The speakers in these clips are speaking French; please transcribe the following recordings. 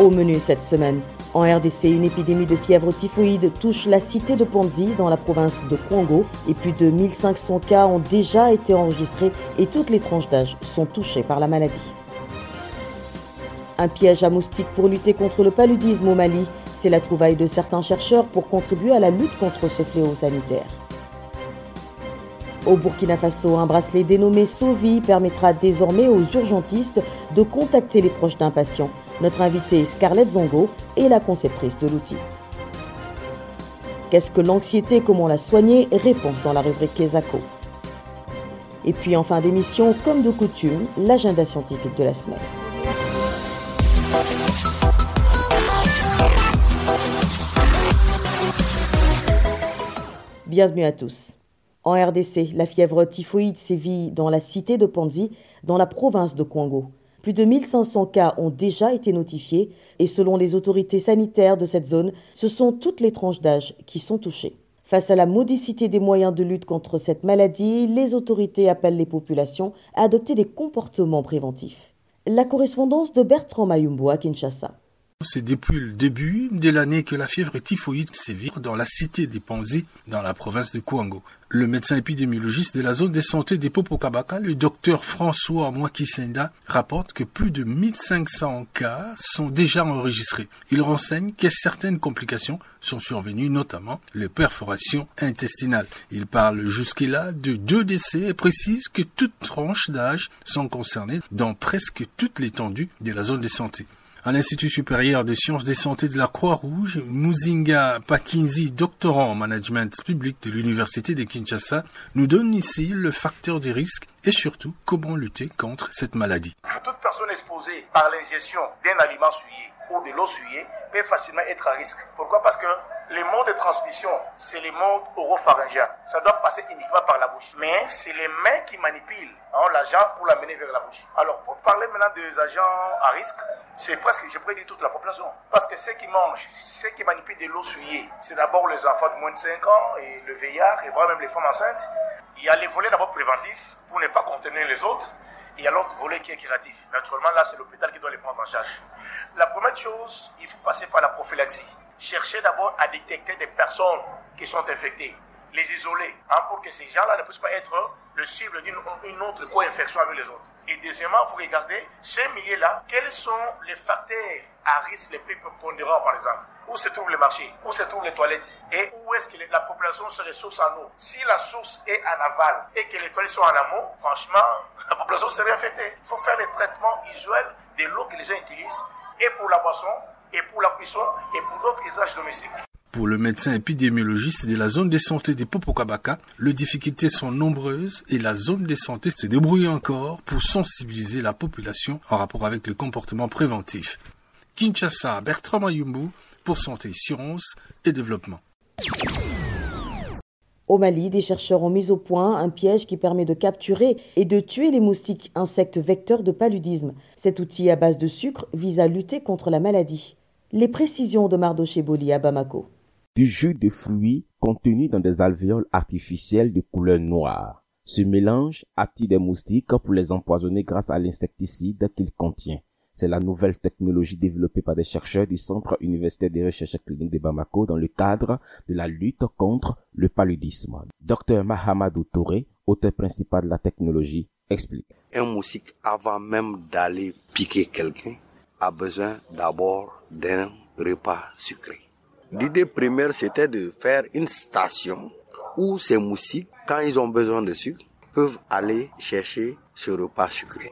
Au menu cette semaine, en RDC, une épidémie de fièvre typhoïde touche la cité de Ponzi dans la province de Congo et plus de 1500 cas ont déjà été enregistrés et toutes les tranches d'âge sont touchées par la maladie. Un piège à moustiques pour lutter contre le paludisme au Mali, c'est la trouvaille de certains chercheurs pour contribuer à la lutte contre ce fléau sanitaire. Au Burkina Faso, un bracelet dénommé Sovi permettra désormais aux urgentistes de contacter les proches d'un patient. Notre invitée Scarlett Zongo est la conceptrice de l'outil. Qu'est-ce que l'anxiété comment la soigner? Réponse dans la rubrique Kesako. Et puis en fin d'émission, comme de coutume, l'agenda scientifique de la semaine. Bienvenue à tous. En RDC, la fièvre typhoïde sévit dans la cité de Panzi, dans la province de Congo. Plus de 1500 cas ont déjà été notifiés et selon les autorités sanitaires de cette zone, ce sont toutes les tranches d'âge qui sont touchées. Face à la modicité des moyens de lutte contre cette maladie, les autorités appellent les populations à adopter des comportements préventifs. La correspondance de Bertrand Mayumbo à Kinshasa. C'est depuis le début de l'année que la fièvre typhoïde sévit dans la cité des Panzi, dans la province de Kouango. Le médecin épidémiologiste de la zone de santé des Popokabaka, le docteur François Mwakisenda, rapporte que plus de 1500 cas sont déjà enregistrés. Il renseigne que certaines complications sont survenues, notamment les perforations intestinales. Il parle jusque-là de deux décès et précise que toutes tranches d'âge sont concernées dans presque toute l'étendue de la zone de santé à l'Institut supérieur des sciences des santé de la Croix-Rouge, Muzinga Pakinzi, doctorant en management public de l'Université de Kinshasa, nous donne ici le facteur de risque et surtout comment lutter contre cette maladie. Toute personne exposée par l'ingestion d'un aliment souillé ou de l'eau souillée peut facilement être à risque. Pourquoi? Parce que les modes de transmission, c'est les modes oropharyngiens. Ça doit passer uniquement par la bouche. Mais c'est les mains qui manipulent hein, l'agent pour l'amener vers la bouche. Alors, pour parler maintenant des agents à risque, c'est presque, je pourrais dire, toute la population. Parce que ceux qui mangent, ceux qui manipulent de l'eau souillée, c'est d'abord les enfants de moins de 5 ans et le veillard, et voire même les femmes enceintes. Il y a les volets d'abord préventifs pour ne pas contenir les autres. Il y a l'autre volet qui est curatif. Naturellement, là, c'est l'hôpital qui doit les prendre en charge. La première chose, il faut passer par la prophylaxie. Cherchez d'abord à détecter des personnes qui sont infectées, les isoler, hein, pour que ces gens-là ne puissent pas être le cible d'une autre co-infection avec les autres. Et deuxièmement, vous regardez ces milliers-là, quels sont les facteurs à risque les plus prépondérants, par exemple? Où se trouvent les marchés, où se trouvent les toilettes? Et où est-ce que la population se ressource en eau? Si la source est en aval et que les toilettes sont en amont, franchement, la population serait infectée. Il faut faire les traitements usuels de l'eau que les gens utilisent et pour la boisson, et pour la cuisson, et pour d'autres usages domestiques. Pour le médecin épidémiologiste de la zone de santé des Popokabaka, les difficultés sont nombreuses et la zone de santé se débrouille encore pour sensibiliser la population en rapport avec le comportement préventif. Kinshasa, Bertrand Mayumbu, pour Santé, Sciences et Développement. Au Mali, des chercheurs ont mis au point un piège qui permet de capturer et de tuer les moustiques, insectes vecteurs de paludisme. Cet outil à base de sucre vise à lutter contre la maladie. Les précisions de Mardoché Boli à Bamako du jus de fruits contenu dans des alvéoles artificielles de couleur noire. Ce mélange attire des moustiques pour les empoisonner grâce à l'insecticide qu'il contient. C'est la nouvelle technologie développée par des chercheurs du Centre universitaire des recherches cliniques de Bamako dans le cadre de la lutte contre le paludisme. Dr Mahamadou Touré, auteur principal de la technologie, explique. Un moustique, avant même d'aller piquer quelqu'un, a besoin d'abord d'un repas sucré. L'idée première, c'était de faire une station où ces moustiques, quand ils ont besoin de sucre, peuvent aller chercher ce repas sucré.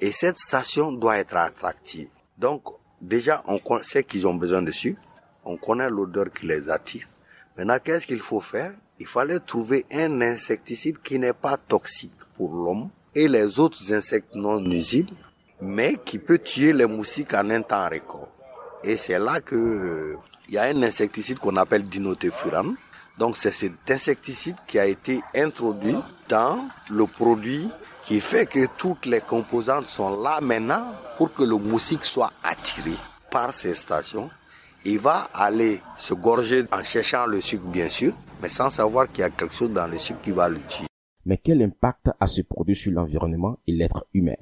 Et cette station doit être attractive. Donc, déjà, on sait qu'ils ont besoin de sucre. On connaît l'odeur qui les attire. Maintenant, qu'est-ce qu'il faut faire? Il fallait trouver un insecticide qui n'est pas toxique pour l'homme et les autres insectes non nuisibles, mais qui peut tuer les moustiques en un temps record. Et c'est là que il y a un insecticide qu'on appelle dinotefuran. Donc c'est cet insecticide qui a été introduit dans le produit qui fait que toutes les composantes sont là maintenant pour que le moustique soit attiré par ces stations. Il va aller se gorger en cherchant le sucre, bien sûr, mais sans savoir qu'il y a quelque chose dans le sucre qui va le tuer. Mais quel impact a ce produit sur l'environnement et l'être humain?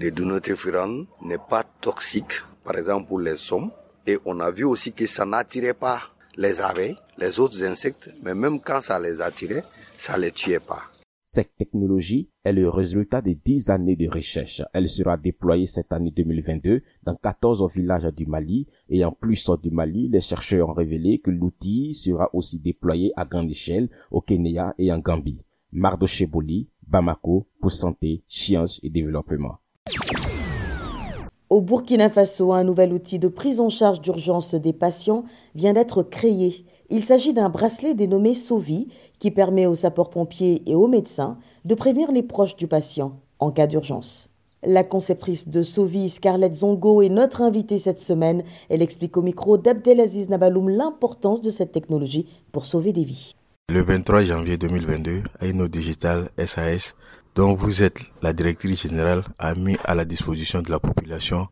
Le donotéphrone n'est pas toxique, par exemple pour les hommes, et on a vu aussi que ça n'attirait pas les abeilles, les autres insectes, mais même quand ça les attirait, ça les tuait pas. Cette technologie est le résultat de 10 années de recherche. Elle sera déployée cette année 2022 dans 14 villages du Mali et en plus du Mali, les chercheurs ont révélé que l'outil sera aussi déployé à grande échelle au Kenya et en Gambie. Mardocheboli, Bamako, pour santé, sciences et développement. Au Burkina Faso, un nouvel outil de prise en charge d'urgence des patients vient d'être créé. Il s'agit d'un bracelet dénommé SOVI qui permet aux sapeurs-pompiers et aux médecins de prévenir les proches du patient en cas d'urgence. La conceptrice de SOVI, Scarlett Zongo, est notre invitée cette semaine. Elle explique au micro d'Abdelaziz Nabaloum l'importance de cette technologie pour sauver des vies. Le 23 janvier 2022, Aino Digital SAS dont vous êtes la directrice générale, a mis à la disposition de la population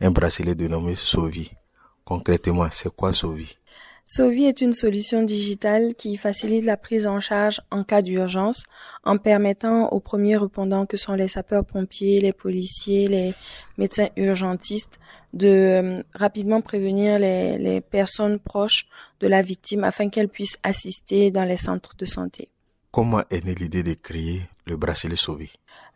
un bracelet dénommé SOVI. Concrètement, c'est quoi SOVI? SOVI est une solution digitale qui facilite la prise en charge en cas d'urgence en permettant aux premiers répondants que sont les sapeurs-pompiers, les policiers, les médecins urgentistes de euh, rapidement prévenir les, les personnes proches de la victime afin qu'elles puissent assister dans les centres de santé. Comment est née l'idée de créer le bracelet sauvé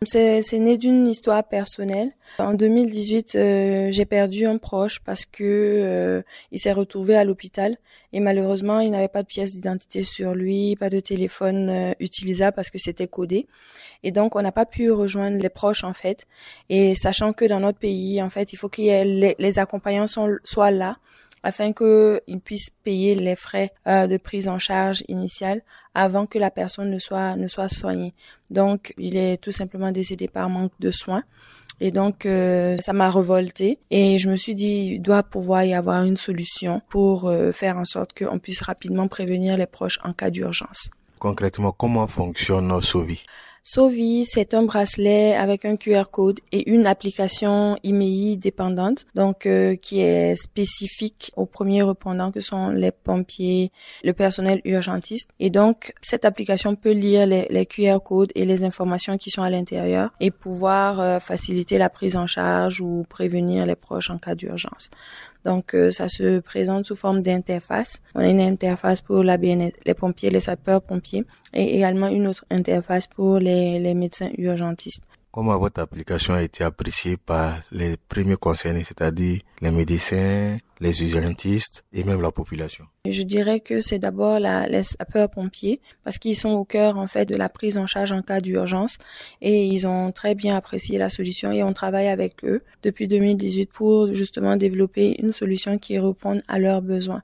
c'est, né d'une histoire personnelle. En 2018, euh, j'ai perdu un proche parce que euh, il s'est retrouvé à l'hôpital et malheureusement, il n'avait pas de pièce d'identité sur lui, pas de téléphone euh, utilisable parce que c'était codé. Et donc, on n'a pas pu rejoindre les proches en fait. Et sachant que dans notre pays, en fait, il faut que les, les accompagnants soient là afin qu'ils puissent payer les frais euh, de prise en charge initiale avant que la personne ne soit ne soit soignée. Donc, il est tout simplement décédé par manque de soins. Et donc, euh, ça m'a revolté et je me suis dit, il doit pouvoir y avoir une solution pour euh, faire en sorte qu'on puisse rapidement prévenir les proches en cas d'urgence. Concrètement, comment fonctionne Sovi? Sovi, c'est un bracelet avec un QR code et une application IMEI dépendante, donc euh, qui est spécifique aux premiers répondants que sont les pompiers, le personnel urgentiste. Et donc, cette application peut lire les, les QR codes et les informations qui sont à l'intérieur et pouvoir euh, faciliter la prise en charge ou prévenir les proches en cas d'urgence. Donc, euh, ça se présente sous forme d'interface. On a une interface pour la BNS, les pompiers, les sapeurs-pompiers, et également une autre interface pour les, les médecins urgentistes. Comment votre application a été appréciée par les premiers concernés, c'est-à-dire les médecins, les urgentistes et même la population Je dirais que c'est d'abord la, les sapeurs-pompiers parce qu'ils sont au cœur en fait de la prise en charge en cas d'urgence et ils ont très bien apprécié la solution et on travaille avec eux depuis 2018 pour justement développer une solution qui réponde à leurs besoins.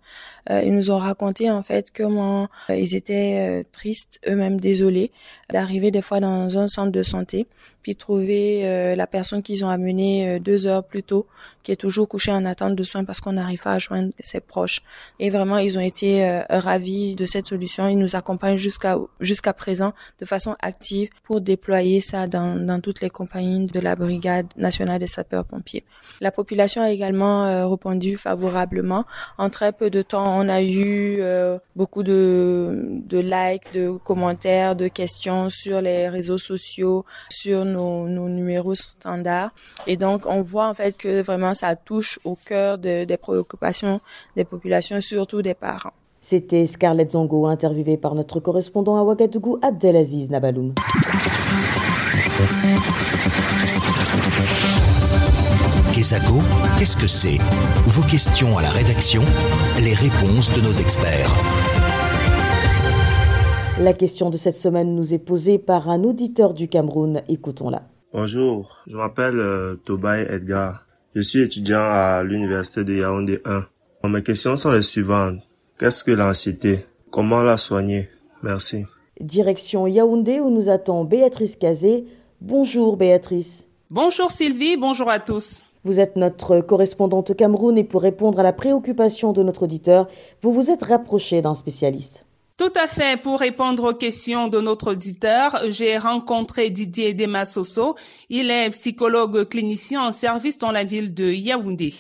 Euh, ils nous ont raconté en fait comment euh, ils étaient euh, tristes, eux-mêmes désolés d'arriver des fois dans un centre de santé puis trouver euh, la personne qu'ils ont amenée deux heures plus tôt qui est toujours couchée en attente de soins parce qu'on a n'arrive pas à joindre ses proches. Et vraiment, ils ont été euh, ravis de cette solution. Ils nous accompagnent jusqu'à jusqu'à présent de façon active pour déployer ça dans, dans toutes les compagnies de la Brigade nationale des sapeurs-pompiers. La population a également euh, répondu favorablement. En très peu de temps, on a eu euh, beaucoup de, de likes, de commentaires, de questions sur les réseaux sociaux, sur nos, numéros standards. Et donc, on voit en fait que vraiment ça touche au cœur de, des préoccupations des populations, surtout des parents. C'était Scarlett Zongo, interviewée par notre correspondant à Ouagadougou, Abdelaziz Nabaloum. Qu'est-ce que c'est? Vos questions à la rédaction, les réponses de nos experts. La question de cette semaine nous est posée par un auditeur du Cameroun. Écoutons-la. Bonjour, je m'appelle euh, Tobay Edgar. Je suis étudiant à l'université de Yaoundé 1. Mes questions sont les suivantes. Qu'est-ce que l'anxiété? Comment la soigner? Merci. Direction Yaoundé où nous attend Béatrice Cazé. Bonjour Béatrice. Bonjour Sylvie, bonjour à tous. Vous êtes notre correspondante au Cameroun et pour répondre à la préoccupation de notre auditeur, vous vous êtes rapproché d'un spécialiste. Tout à fait. Pour répondre aux questions de notre auditeur, j'ai rencontré Didier Demassoso. Il est psychologue clinicien en service dans la ville de Yaoundé.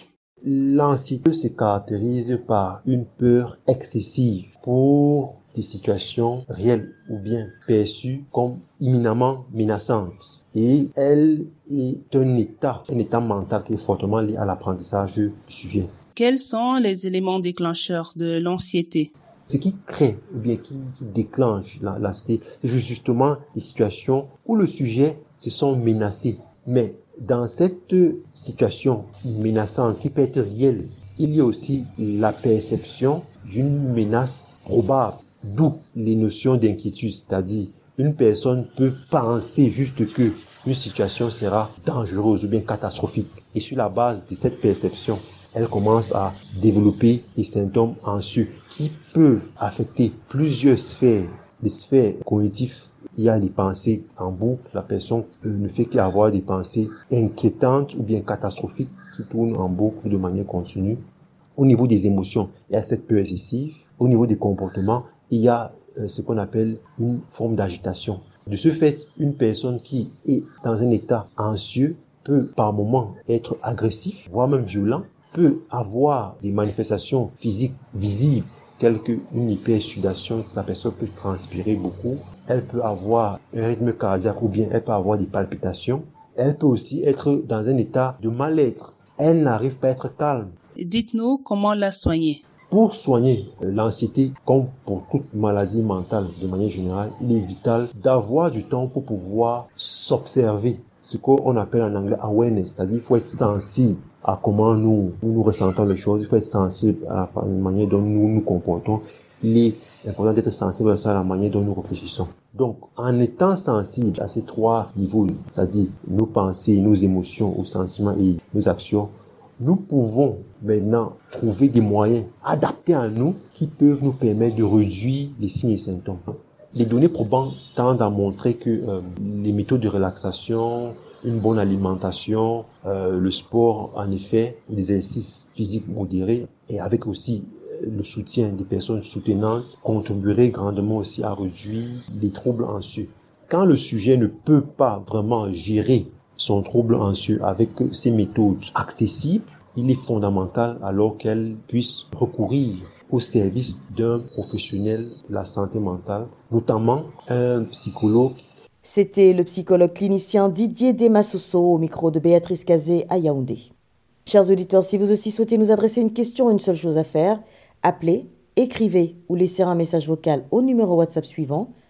L'anxiété se caractérise par une peur excessive pour des situations réelles ou bien perçues comme imminemment menaçantes. Et elle est un état, un état mental qui est fortement lié à l'apprentissage du sujet. Quels sont les éléments déclencheurs de l'anxiété? Ce qui crée ou bien qui, déclenche l'anxiété, c'est justement des situations où le sujet se sent menacé. Mais dans cette situation menaçante qui peut être réelle, il y a aussi la perception d'une menace probable, d'où les notions d'inquiétude, c'est-à-dire une personne peut penser juste que une situation sera dangereuse ou bien catastrophique. Et sur la base de cette perception, elle commence à développer des symptômes anxieux qui peuvent affecter plusieurs sphères, des sphères cognitives. Il y a les pensées en boucle. La personne euh, ne fait qu'avoir des pensées inquiétantes ou bien catastrophiques qui tournent en boucle de manière continue. Au niveau des émotions, il y a cette peur excessive. Au niveau des comportements, il y a euh, ce qu'on appelle une forme d'agitation. De ce fait, une personne qui est dans un état anxieux peut par moments être agressif, voire même violent, peut avoir des manifestations physiques visibles telles qu'une hypersudation, la personne peut transpirer beaucoup, elle peut avoir un rythme cardiaque ou bien elle peut avoir des palpitations, elle peut aussi être dans un état de mal-être, elle n'arrive pas à être calme. Dites-nous comment la soigner. Pour soigner l'anxiété, comme pour toute maladie mentale de manière générale, il est vital d'avoir du temps pour pouvoir s'observer. Ce qu'on appelle en anglais awareness, c'est-à-dire il faut être sensible à comment nous, nous, ressentons les choses, il faut être sensible à la manière dont nous nous comportons. Il est important d'être sensible à la manière dont nous réfléchissons. Donc, en étant sensible à ces trois niveaux, c'est-à-dire nos pensées, nos émotions, nos sentiments et nos actions, nous pouvons maintenant trouver des moyens adaptés à nous qui peuvent nous permettre de réduire les signes et symptômes. Les données probantes tendent à montrer que euh, les méthodes de relaxation, une bonne alimentation, euh, le sport, en effet, l'exercice physique modéré, et avec aussi euh, le soutien des personnes soutenantes, contribueraient grandement aussi à réduire les troubles anxieux. Quand le sujet ne peut pas vraiment gérer son trouble anxieux avec ces méthodes accessibles, il est fondamental alors qu'elle puisse recourir au service d'un professionnel de la santé mentale, notamment un psychologue. C'était le psychologue clinicien Didier Demassoso au micro de Béatrice Cazé à Yaoundé. Chers auditeurs, si vous aussi souhaitez nous adresser une question, une seule chose à faire, appelez, écrivez ou laissez un message vocal au numéro WhatsApp suivant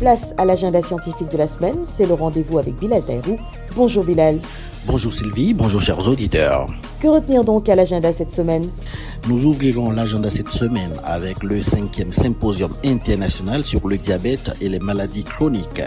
Place à l'agenda scientifique de la semaine, c'est le rendez-vous avec Bilal Taïrou. Bonjour Bilal. Bonjour Sylvie, bonjour chers auditeurs. Que retenir donc à l'agenda cette semaine? Nous ouvrirons l'agenda cette semaine avec le cinquième symposium international sur le diabète et les maladies chroniques.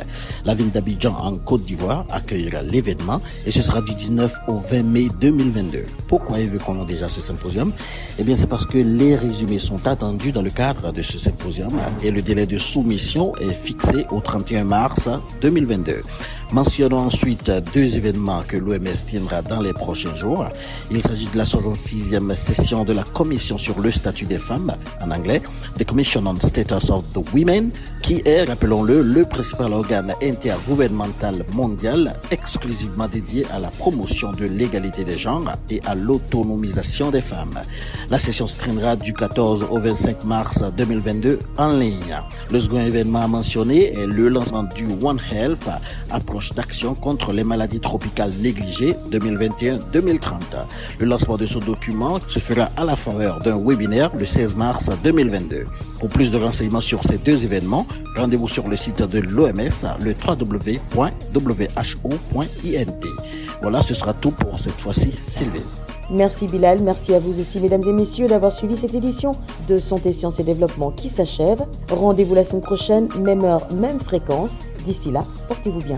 La ville d'Abidjan en Côte d'Ivoire accueillera l'événement et ce sera du 19 au 20 mai 2022. Pourquoi évoquons-nous déjà ce symposium? Eh bien c'est parce que les résumés sont attendus dans le cadre de ce symposium et le délai de soumission est fixé au 31 mars 2022. Mentionnons ensuite deux événements que l'OMS tiendra dans les prochains jours. Il s'agit de la 66e session de la Commission sur le statut des femmes, en anglais, The Commission on Status of the Women, qui est, rappelons-le, le principal organe intergouvernemental mondial exclusivement dédié à la promotion de l'égalité des genres et à l'autonomisation des femmes. La session se traînera du 14 au 25 mars 2022 en ligne. Le second événement mentionné est le lancement du One Health, approche d'action contre les maladies tropicales négligées 2021-2030. Le lancement de ce document se fera à la faveur d'un webinaire le 16 mars 2022. Pour plus de renseignements sur ces deux événements, rendez-vous sur le site de l'OMS, le www.who.int. Voilà, ce sera tout pour cette fois-ci, Sylvie. Merci Bilal, merci à vous aussi mesdames et messieurs d'avoir suivi cette édition de Santé, Sciences et Développement qui s'achève. Rendez-vous la semaine prochaine, même heure, même fréquence. D'ici là, portez-vous bien.